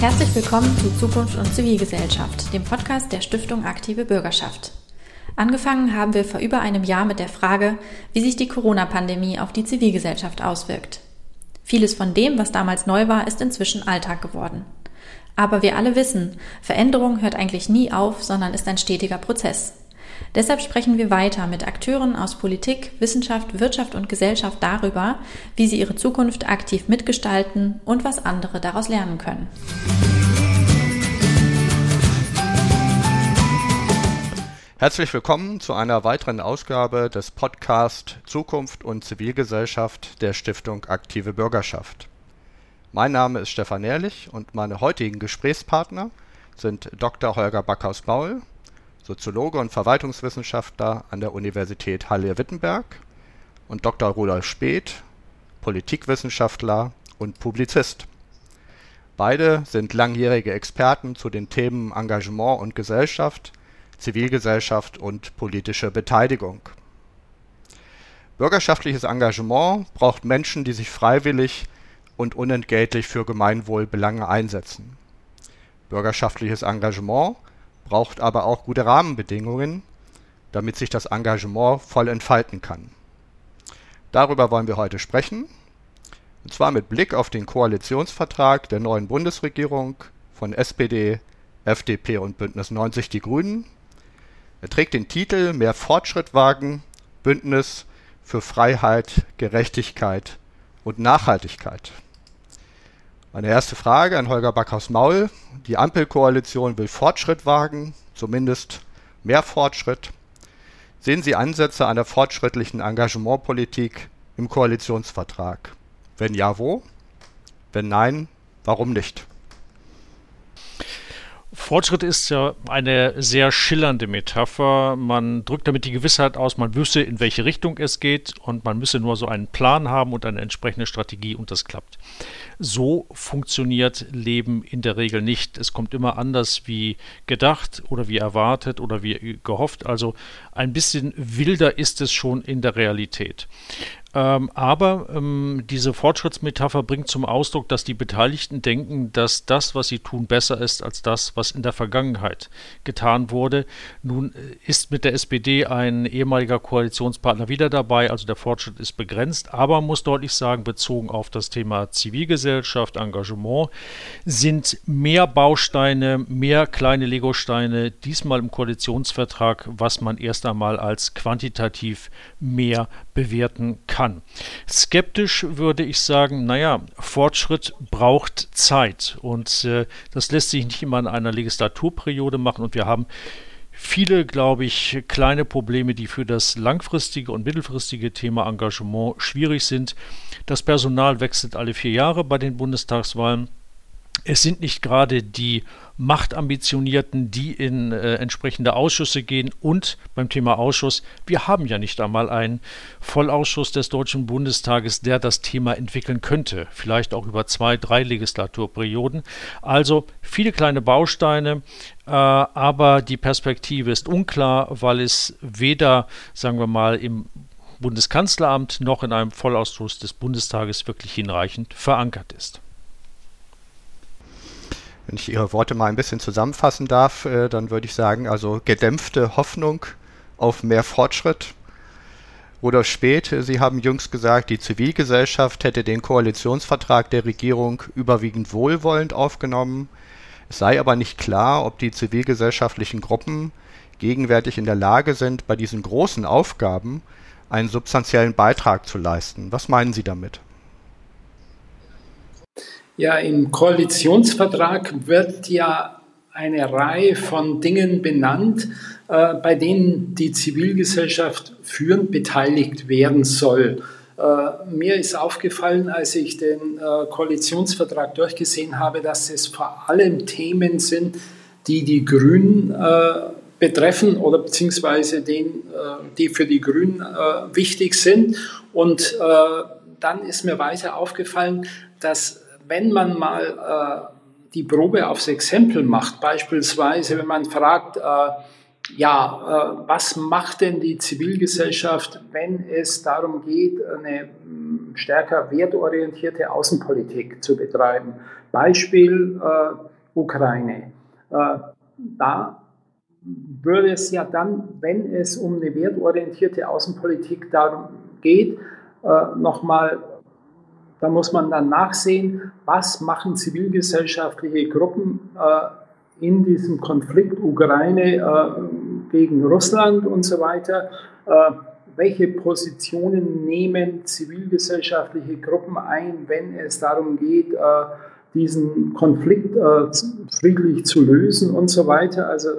Herzlich willkommen zu Zukunft und Zivilgesellschaft, dem Podcast der Stiftung Aktive Bürgerschaft. Angefangen haben wir vor über einem Jahr mit der Frage, wie sich die Corona-Pandemie auf die Zivilgesellschaft auswirkt. Vieles von dem, was damals neu war, ist inzwischen Alltag geworden. Aber wir alle wissen, Veränderung hört eigentlich nie auf, sondern ist ein stetiger Prozess. Deshalb sprechen wir weiter mit Akteuren aus Politik, Wissenschaft, Wirtschaft und Gesellschaft darüber, wie sie ihre Zukunft aktiv mitgestalten und was andere daraus lernen können. Herzlich willkommen zu einer weiteren Ausgabe des Podcast Zukunft und Zivilgesellschaft der Stiftung Aktive Bürgerschaft. Mein Name ist Stefan Ehrlich und meine heutigen Gesprächspartner sind Dr. Holger Backhaus-Baul, Soziologe und Verwaltungswissenschaftler an der Universität Halle-Wittenberg und Dr. Rudolf Speth, Politikwissenschaftler und Publizist. Beide sind langjährige Experten zu den Themen Engagement und Gesellschaft Zivilgesellschaft und politische Beteiligung. Bürgerschaftliches Engagement braucht Menschen, die sich freiwillig und unentgeltlich für Gemeinwohlbelange einsetzen. Bürgerschaftliches Engagement braucht aber auch gute Rahmenbedingungen, damit sich das Engagement voll entfalten kann. Darüber wollen wir heute sprechen, und zwar mit Blick auf den Koalitionsvertrag der neuen Bundesregierung von SPD, FDP und Bündnis 90 Die Grünen er trägt den Titel Mehr Fortschritt wagen – Bündnis für Freiheit, Gerechtigkeit und Nachhaltigkeit. Meine erste Frage an Holger Backhaus-Maul. Die Ampelkoalition will Fortschritt wagen, zumindest mehr Fortschritt. Sehen Sie Ansätze einer fortschrittlichen Engagementpolitik im Koalitionsvertrag? Wenn ja, wo? Wenn nein, warum nicht? Fortschritt ist ja eine sehr schillernde Metapher. Man drückt damit die Gewissheit aus, man wüsste, in welche Richtung es geht und man müsse nur so einen Plan haben und eine entsprechende Strategie und das klappt. So funktioniert Leben in der Regel nicht. Es kommt immer anders wie gedacht oder wie erwartet oder wie gehofft. Also ein bisschen wilder ist es schon in der Realität. Ähm, aber ähm, diese Fortschrittsmetapher bringt zum Ausdruck, dass die Beteiligten denken, dass das, was sie tun, besser ist als das, was in der Vergangenheit getan wurde. Nun äh, ist mit der SPD ein ehemaliger Koalitionspartner wieder dabei, also der Fortschritt ist begrenzt, aber man muss deutlich sagen, bezogen auf das Thema Zivilgesellschaft, Engagement, sind mehr Bausteine, mehr kleine Legosteine diesmal im Koalitionsvertrag, was man erst einmal als quantitativ mehr bewerten kann. Skeptisch würde ich sagen, naja, Fortschritt braucht Zeit und äh, das lässt sich nicht immer in einer Legislaturperiode machen und wir haben viele, glaube ich, kleine Probleme, die für das langfristige und mittelfristige Thema Engagement schwierig sind. Das Personal wechselt alle vier Jahre bei den Bundestagswahlen. Es sind nicht gerade die Machtambitionierten, die in äh, entsprechende Ausschüsse gehen. Und beim Thema Ausschuss, wir haben ja nicht einmal einen Vollausschuss des Deutschen Bundestages, der das Thema entwickeln könnte. Vielleicht auch über zwei, drei Legislaturperioden. Also viele kleine Bausteine, äh, aber die Perspektive ist unklar, weil es weder, sagen wir mal, im Bundeskanzleramt noch in einem Vollausschuss des Bundestages wirklich hinreichend verankert ist. Wenn ich Ihre Worte mal ein bisschen zusammenfassen darf, äh, dann würde ich sagen, also gedämpfte Hoffnung auf mehr Fortschritt. Oder spät, Sie haben jüngst gesagt, die Zivilgesellschaft hätte den Koalitionsvertrag der Regierung überwiegend wohlwollend aufgenommen. Es sei aber nicht klar, ob die zivilgesellschaftlichen Gruppen gegenwärtig in der Lage sind, bei diesen großen Aufgaben einen substanziellen Beitrag zu leisten. Was meinen Sie damit? Ja, im Koalitionsvertrag wird ja eine Reihe von Dingen benannt, äh, bei denen die Zivilgesellschaft führend beteiligt werden soll. Äh, mir ist aufgefallen, als ich den äh, Koalitionsvertrag durchgesehen habe, dass es vor allem Themen sind, die die Grünen äh, betreffen oder beziehungsweise den, äh, die für die Grünen äh, wichtig sind. Und dann ist mir weiter aufgefallen, dass wenn man mal äh, die Probe aufs Exempel macht, beispielsweise wenn man fragt, äh, ja, äh, was macht denn die Zivilgesellschaft, wenn es darum geht, eine mm, stärker wertorientierte Außenpolitik zu betreiben? Beispiel, äh, Ukraine. Äh, da würde es ja dann, wenn es um eine wertorientierte Außenpolitik darum geht, nochmal, da muss man dann nachsehen, was machen zivilgesellschaftliche Gruppen äh, in diesem Konflikt Ukraine äh, gegen Russland und so weiter. Äh, welche Positionen nehmen zivilgesellschaftliche Gruppen ein, wenn es darum geht, äh, diesen Konflikt äh, friedlich zu lösen und so weiter. Also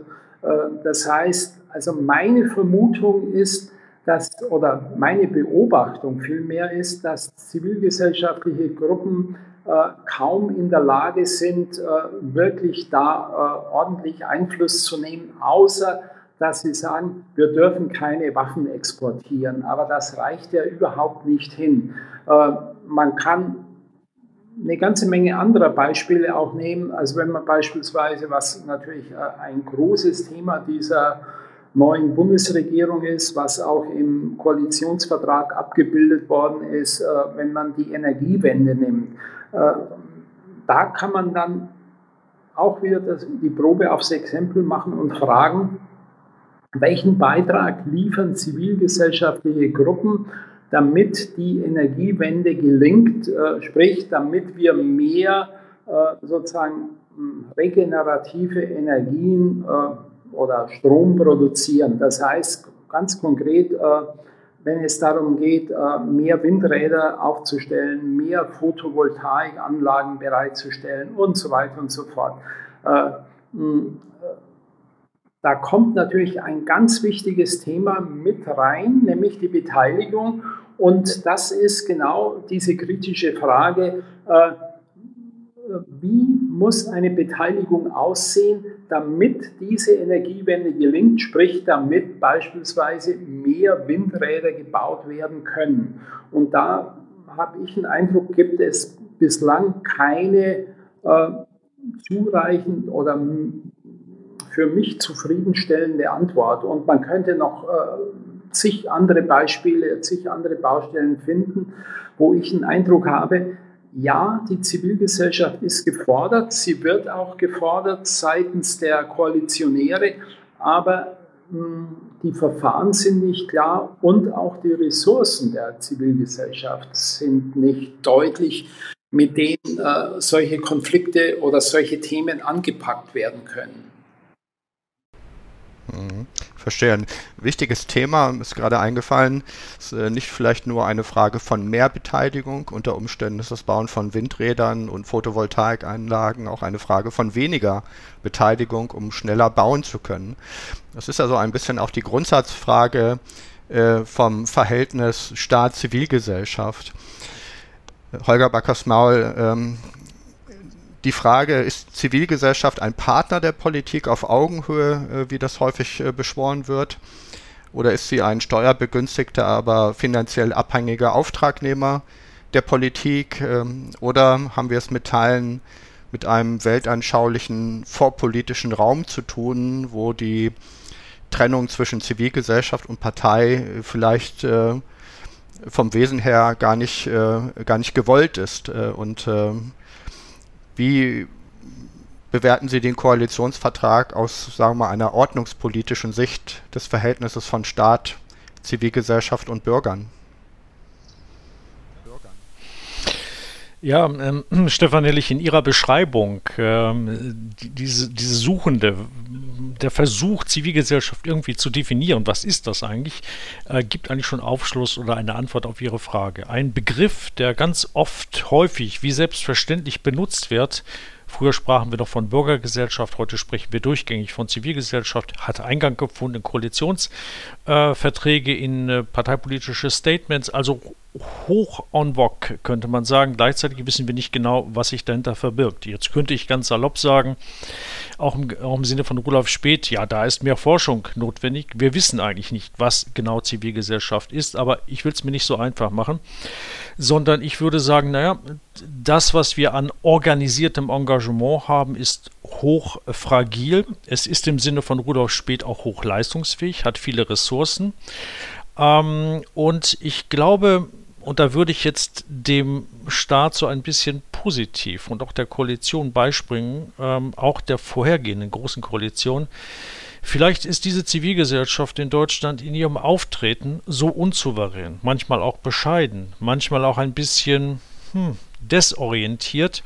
das heißt, also meine Vermutung ist, dass, oder meine Beobachtung vielmehr ist, dass zivilgesellschaftliche Gruppen äh, kaum in der Lage sind, äh, wirklich da äh, ordentlich Einfluss zu nehmen, außer dass sie sagen, wir dürfen keine Waffen exportieren. Aber das reicht ja überhaupt nicht hin. Äh, man kann eine ganze Menge anderer Beispiele auch nehmen. Also wenn man beispielsweise, was natürlich äh, ein großes Thema dieser neuen Bundesregierung ist, was auch im Koalitionsvertrag abgebildet worden ist, äh, wenn man die Energiewende nimmt. Da kann man dann auch wieder die Probe aufs Exempel machen und fragen, welchen Beitrag liefern zivilgesellschaftliche Gruppen, damit die Energiewende gelingt, äh, sprich, damit wir mehr äh, sozusagen regenerative Energien äh, oder Strom produzieren. Das heißt ganz konkret, wenn es darum geht, mehr Windräder aufzustellen, mehr Photovoltaikanlagen bereitzustellen und so weiter und so fort. Hm, da kommt natürlich ein ganz wichtiges Thema mit rein, nämlich die Beteiligung. Und das ist genau diese kritische Frage, äh, wie muss eine Beteiligung aussehen, damit diese Energiewende gelingt, sprich damit beispielsweise mehr Windräder gebaut werden können. Und da habe ich den Eindruck, gibt es bislang keine äh, zureichend oder für mich zufriedenstellende Antwort. Und man könnte noch äh, zig andere Beispiele, zig andere Baustellen finden, wo ich den Eindruck habe, ja, die Zivilgesellschaft ist gefordert, sie wird auch gefordert seitens der Koalitionäre, aber hm, die Verfahren sind nicht klar und auch die Ressourcen der Zivilgesellschaft sind nicht deutlich, mit denen äh, solche Konflikte oder solche Themen angepackt werden können. Mhm. Verstehe. Ein wichtiges Thema ist gerade eingefallen, ist äh, nicht vielleicht nur eine Frage von mehr Beteiligung. Unter Umständen ist das Bauen von Windrädern und Photovoltaikanlagen auch eine Frage von weniger Beteiligung, um schneller bauen zu können. Das ist also ein bisschen auch die Grundsatzfrage äh, vom Verhältnis Staat-Zivilgesellschaft. Holger Backers-Maul, ähm, die Frage, ist Zivilgesellschaft ein Partner der Politik auf Augenhöhe, äh, wie das häufig äh, beschworen wird? Oder ist sie ein steuerbegünstigter, aber finanziell abhängiger Auftragnehmer der Politik? Ähm, oder haben wir es mit Teilen mit einem weltanschaulichen vorpolitischen Raum zu tun, wo die Trennung zwischen Zivilgesellschaft und Partei vielleicht äh, vom Wesen her gar nicht, gar nicht gewollt ist und ähm, wie bewerten Sie den Koalitionsvertrag aus, sagen wir mal, einer ordnungspolitischen Sicht des Verhältnisses von Staat, Zivilgesellschaft und Bürgern? Ja, ähm, Stefan Ehrlich, in Ihrer Beschreibung, ähm, die, diese, diese Suchende, der Versuch, Zivilgesellschaft irgendwie zu definieren, was ist das eigentlich, äh, gibt eigentlich schon Aufschluss oder eine Antwort auf Ihre Frage. Ein Begriff, der ganz oft, häufig, wie selbstverständlich benutzt wird, Früher sprachen wir noch von Bürgergesellschaft, heute sprechen wir durchgängig von Zivilgesellschaft, hat Eingang gefunden in Koalitionsverträge, äh, in äh, parteipolitische Statements, also hoch en vogue, könnte man sagen. Gleichzeitig wissen wir nicht genau, was sich dahinter verbirgt. Jetzt könnte ich ganz salopp sagen, auch im, auch im Sinne von Rudolf Speth, ja, da ist mehr Forschung notwendig. Wir wissen eigentlich nicht, was genau Zivilgesellschaft ist, aber ich will es mir nicht so einfach machen, sondern ich würde sagen, naja, das, was wir an organisiertem Engagement haben, ist hoch fragil. Es ist im Sinne von Rudolf Speth auch hochleistungsfähig, hat viele Ressourcen. Ähm, und ich glaube, und da würde ich jetzt dem Staat so ein bisschen positiv und auch der Koalition beispringen, ähm, auch der vorhergehenden großen Koalition. Vielleicht ist diese Zivilgesellschaft in Deutschland in ihrem Auftreten so unsouverän, manchmal auch bescheiden, manchmal auch ein bisschen hm, desorientiert,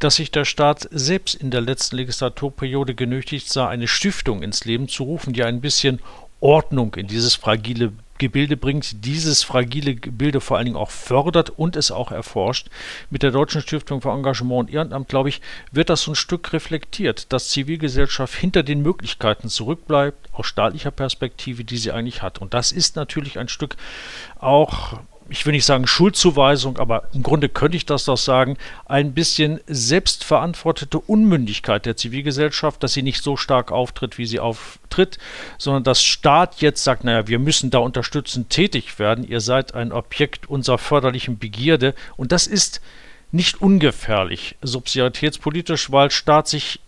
dass sich der Staat selbst in der letzten Legislaturperiode genötigt sah, eine Stiftung ins Leben zu rufen, die ein bisschen Ordnung in dieses fragile Gebilde bringt, dieses fragile Gebilde vor allen Dingen auch fördert und es auch erforscht. Mit der Deutschen Stiftung für Engagement und Ehrenamt, glaube ich, wird das so ein Stück reflektiert, dass Zivilgesellschaft hinter den Möglichkeiten zurückbleibt, aus staatlicher Perspektive, die sie eigentlich hat. Und das ist natürlich ein Stück auch ich will nicht sagen Schuldzuweisung, aber im Grunde könnte ich das doch sagen, ein bisschen selbstverantwortete Unmündigkeit der Zivilgesellschaft, dass sie nicht so stark auftritt, wie sie auftritt, sondern dass Staat jetzt sagt, naja, wir müssen da unterstützend tätig werden, ihr seid ein Objekt unserer förderlichen Begierde. Und das ist nicht ungefährlich subsidiaritätspolitisch, weil Staat sich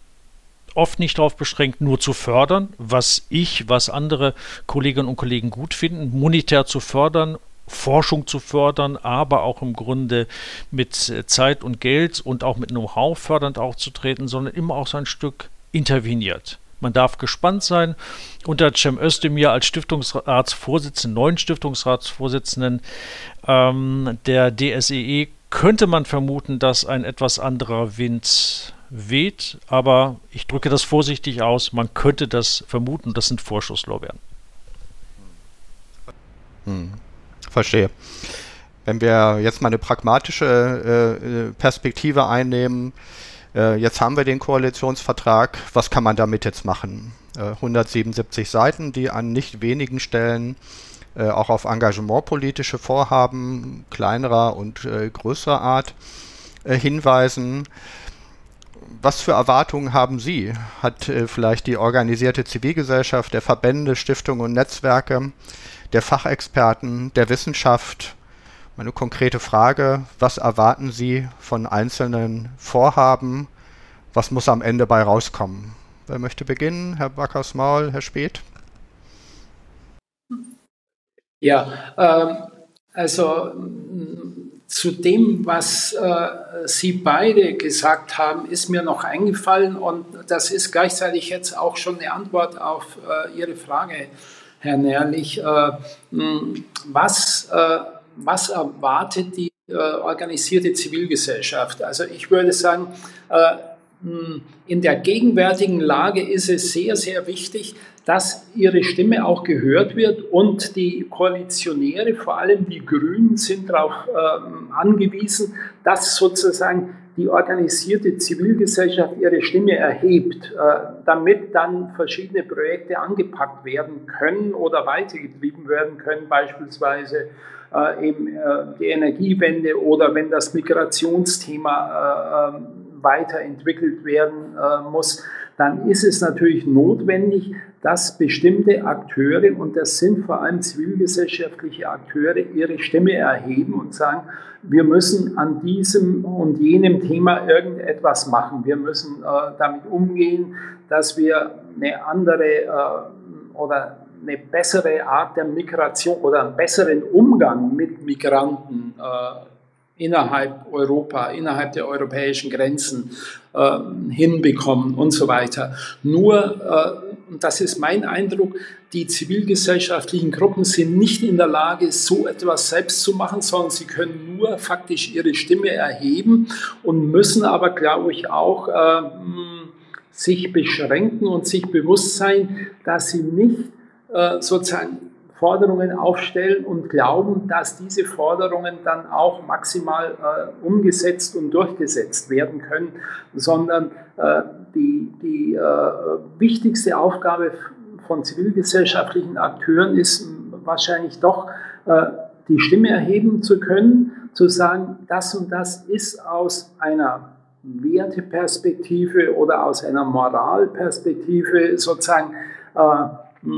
oft nicht darauf beschränkt, nur zu fördern, was ich, was andere Kolleginnen und Kollegen gut finden, monetär zu fördern Forschung zu fördern, aber auch im Grunde mit äh, Zeit und Geld und auch mit Know-how fördernd aufzutreten, sondern immer auch so ein Stück interveniert. Man darf gespannt sein. Unter Cem Özdemir als Stiftungsratsvorsitzenden, neuen Stiftungsratsvorsitzenden ähm, der DSEE e könnte man vermuten, dass ein etwas anderer Wind weht, aber ich drücke das vorsichtig aus. Man könnte das vermuten, das sind Vorschusslorbeeren. Hm. Verstehe. Wenn wir jetzt mal eine pragmatische äh, Perspektive einnehmen, äh, jetzt haben wir den Koalitionsvertrag, was kann man damit jetzt machen? Äh, 177 Seiten, die an nicht wenigen Stellen äh, auch auf engagementpolitische Vorhaben kleinerer und äh, größerer Art äh, hinweisen. Was für Erwartungen haben Sie? Hat vielleicht die organisierte Zivilgesellschaft, der Verbände, Stiftungen und Netzwerke der Fachexperten, der Wissenschaft. Meine konkrete Frage, was erwarten Sie von einzelnen Vorhaben? Was muss am Ende bei rauskommen? Wer möchte beginnen? Herr Backers-Maul, Herr Speth? Ja, ähm, also zu dem, was äh, Sie beide gesagt haben, ist mir noch eingefallen und das ist gleichzeitig jetzt auch schon eine Antwort auf äh, Ihre Frage. Herr Nährlich, äh, was, äh, was erwartet die äh, organisierte Zivilgesellschaft? Also ich würde sagen, in der gegenwärtigen Lage ist es sehr, sehr wichtig, dass ihre Stimme auch gehört wird und die Koalitionäre, vor allem die Grünen, sind darauf ähm, angewiesen, dass sozusagen die organisierte Zivilgesellschaft ihre Stimme erhebt, äh, damit dann verschiedene Projekte angepackt werden können oder weitergetrieben werden können, beispielsweise äh, eben äh, die Energiewende oder wenn das Migrationsthema ähm, weiterentwickelt werden muss, dann ist es natürlich notwendig, dass bestimmte Akteure, und das sind vor allem zivilgesellschaftliche Akteure, ihre Stimme erheben und sagen, wir müssen an diesem und jenem Thema irgendetwas machen. Wir müssen äh, damit umgehen, dass wir eine andere äh, oder eine bessere Art der Migration oder einen besseren Umgang mit Migranten äh, innerhalb Europa, innerhalb der europäischen Grenzen äh, hinbekommen und so weiter. Nur, äh, das ist mein Eindruck, die zivilgesellschaftlichen Gruppen sind nicht in der Lage, so etwas selbst zu machen, sondern sie können nur faktisch ihre Stimme erheben und müssen aber, glaube ich, auch äh, sich beschränken und sich bewusst sein, dass sie nicht äh, sozusagen Forderungen aufstellen und glauben, dass diese Forderungen dann auch maximal äh, umgesetzt und durchgesetzt werden können, sondern äh, die, die äh, wichtigste Aufgabe von zivilgesellschaftlichen Akteuren ist wahrscheinlich doch, äh, die Stimme erheben zu können, zu sagen, das und das ist aus einer Werteperspektive oder aus einer Moralperspektive sozusagen äh,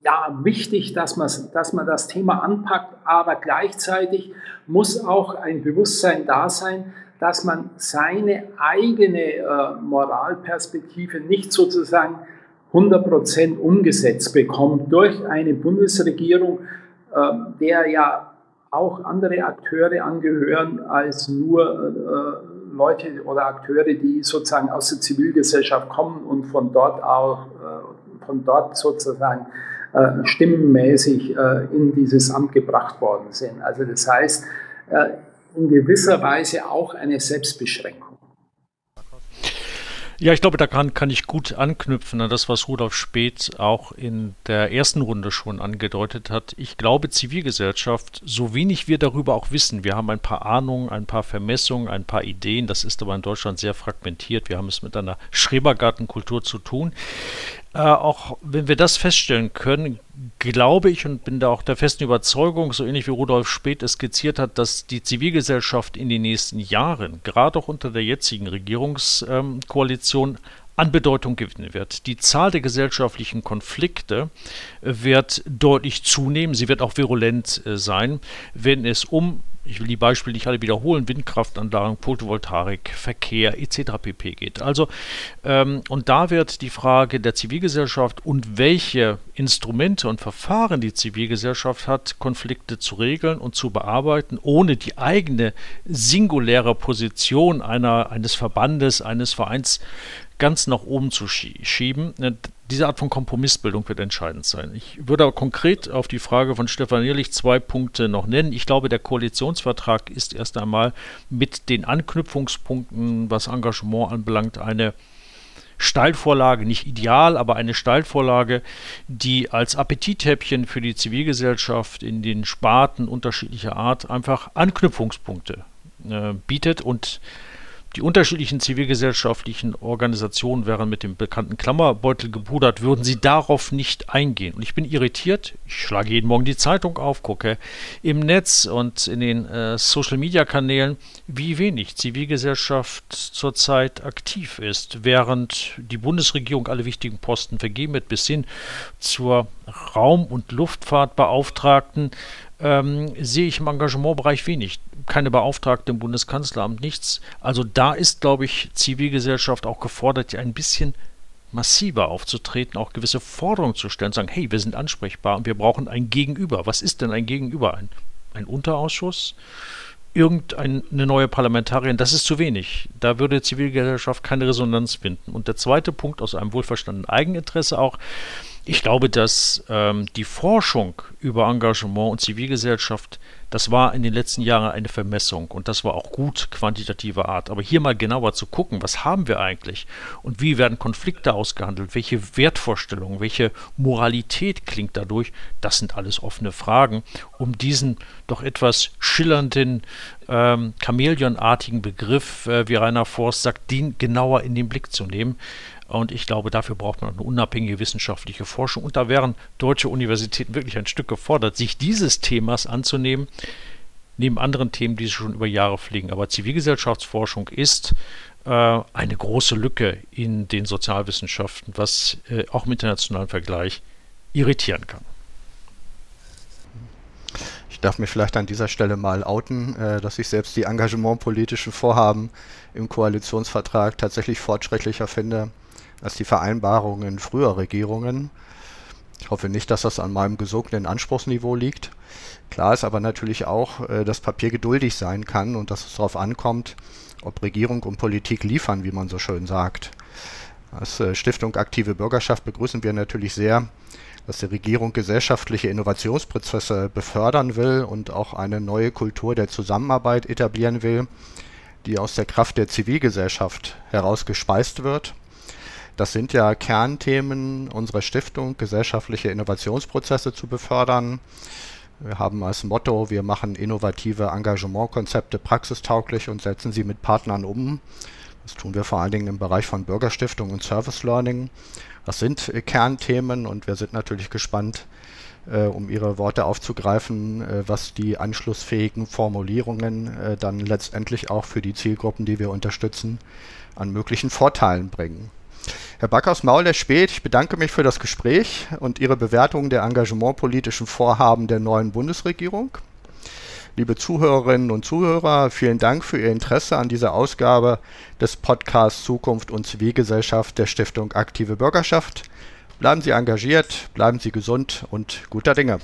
ja, wichtig, dass man, dass man das Thema anpackt, aber gleichzeitig muss auch ein Bewusstsein da sein, dass man seine eigene äh, Moralperspektive nicht sozusagen 100% umgesetzt bekommt durch eine Bundesregierung, äh, der ja auch andere Akteure angehören als nur äh, Leute oder Akteure, die sozusagen aus der Zivilgesellschaft kommen und von dort auch äh, von dort sozusagen äh, stimmenmäßig äh, in dieses Amt gebracht worden sind. Also das heißt, äh, in gewisser Weise auch eine Selbstbeschränkung. Ja, ich glaube, da kann, kann ich gut anknüpfen an das, was Rudolf Speth auch in der ersten Runde schon angedeutet hat. Ich glaube, Zivilgesellschaft, so wenig wir darüber auch wissen, wir haben ein paar Ahnungen, ein paar Vermessungen, ein paar Ideen, das ist aber in Deutschland sehr fragmentiert. Wir haben es mit einer Schrebergartenkultur zu tun. Äh, auch wenn wir das feststellen können, glaube ich und bin da auch der festen Überzeugung, so ähnlich wie Rudolf Speth es skizziert hat, dass die Zivilgesellschaft in den nächsten Jahren, gerade auch unter der jetzigen Regierungskoalition, an Bedeutung gewinnen wird. Die Zahl der gesellschaftlichen Konflikte wird deutlich zunehmen. Sie wird auch virulent äh, sein, wenn es um ich will die Beispiele nicht alle wiederholen, Windkraftanlagen, Photovoltaik, Verkehr etc. pp. geht. Also, ähm, und da wird die Frage der Zivilgesellschaft und welche Instrumente und Verfahren die Zivilgesellschaft hat, Konflikte zu regeln und zu bearbeiten, ohne die eigene singuläre Position einer, eines Verbandes, eines Vereins ganz nach oben zu schieben. Äh, diese Art von Kompromissbildung wird entscheidend sein. Ich würde aber konkret auf die Frage von Stefan Ehrlich zwei Punkte noch nennen. Ich glaube, der Koalitionsvertrag ist erst einmal mit den Anknüpfungspunkten, was Engagement anbelangt, eine Steilvorlage, nicht ideal, aber eine Steilvorlage, die als Appetithäppchen für die Zivilgesellschaft in den Sparten unterschiedlicher Art einfach Anknüpfungspunkte äh, bietet und die unterschiedlichen zivilgesellschaftlichen Organisationen wären mit dem bekannten Klammerbeutel gebudert, würden sie darauf nicht eingehen. Und ich bin irritiert. Ich schlage jeden Morgen die Zeitung auf, gucke im Netz und in den äh, Social-Media-Kanälen, wie wenig Zivilgesellschaft zurzeit aktiv ist, während die Bundesregierung alle wichtigen Posten vergeben wird, bis hin zur Raum- und Luftfahrtbeauftragten ähm, sehe ich im Engagementbereich wenig. Keine Beauftragte im Bundeskanzleramt, nichts. Also da ist, glaube ich, Zivilgesellschaft auch gefordert, ein bisschen massiver aufzutreten, auch gewisse Forderungen zu stellen, sagen, hey, wir sind ansprechbar und wir brauchen ein Gegenüber. Was ist denn ein Gegenüber? Ein, ein Unterausschuss? Irgendeine neue Parlamentarierin, das ist zu wenig. Da würde Zivilgesellschaft keine Resonanz finden. Und der zweite Punkt aus einem wohlverstandenen Eigeninteresse auch, ich glaube, dass ähm, die Forschung über Engagement und Zivilgesellschaft, das war in den letzten Jahren eine Vermessung und das war auch gut quantitativer Art. Aber hier mal genauer zu gucken, was haben wir eigentlich und wie werden Konflikte ausgehandelt, welche Wertvorstellungen, welche Moralität klingt dadurch, das sind alles offene Fragen, um diesen doch etwas schillernden, ähm, chamäleonartigen Begriff, äh, wie Rainer Forst sagt, den genauer in den Blick zu nehmen. Und ich glaube, dafür braucht man eine unabhängige wissenschaftliche Forschung. Und da wären deutsche Universitäten wirklich ein Stück gefordert, sich dieses Themas anzunehmen, neben anderen Themen, die sie schon über Jahre pflegen. Aber Zivilgesellschaftsforschung ist äh, eine große Lücke in den Sozialwissenschaften, was äh, auch im internationalen Vergleich irritieren kann. Ich darf mir vielleicht an dieser Stelle mal outen, äh, dass ich selbst die engagementpolitischen Vorhaben im Koalitionsvertrag tatsächlich fortschrittlicher finde als die Vereinbarungen früher Regierungen. Ich hoffe nicht, dass das an meinem gesunkenen Anspruchsniveau liegt. Klar ist aber natürlich auch, äh, dass Papier geduldig sein kann und dass es darauf ankommt, ob Regierung und Politik liefern, wie man so schön sagt. Als äh, Stiftung Aktive Bürgerschaft begrüßen wir natürlich sehr, dass die Regierung gesellschaftliche Innovationsprozesse befördern will und auch eine neue Kultur der Zusammenarbeit etablieren will, die aus der Kraft der Zivilgesellschaft heraus gespeist wird. Das sind ja Kernthemen unserer Stiftung, gesellschaftliche Innovationsprozesse zu befördern. Wir haben als Motto, wir machen innovative Engagementkonzepte praxistauglich und setzen sie mit Partnern um. Das tun wir vor allen Dingen im Bereich von Bürgerstiftung und Service Learning. Das sind äh, Kernthemen und wir sind natürlich gespannt, äh, um Ihre Worte aufzugreifen, äh, was die anschlussfähigen Formulierungen dann letztendlich auch für die Zielgruppen, die wir unterstützen, an möglichen Vorteilen bringen. Herr Backhaus Maul, der spät. Ich bedanke mich für das Gespräch und Ihre Bewertung der engagementpolitischen Vorhaben der neuen Bundesregierung. Liebe Zuhörerinnen und Zuhörer, vielen Dank für Ihr Interesse an dieser Ausgabe des Podcasts Zukunft und Zivilgesellschaft der Stiftung Aktive Bürgerschaft. Bleiben Sie engagiert, bleiben Sie gesund und guter Dinge.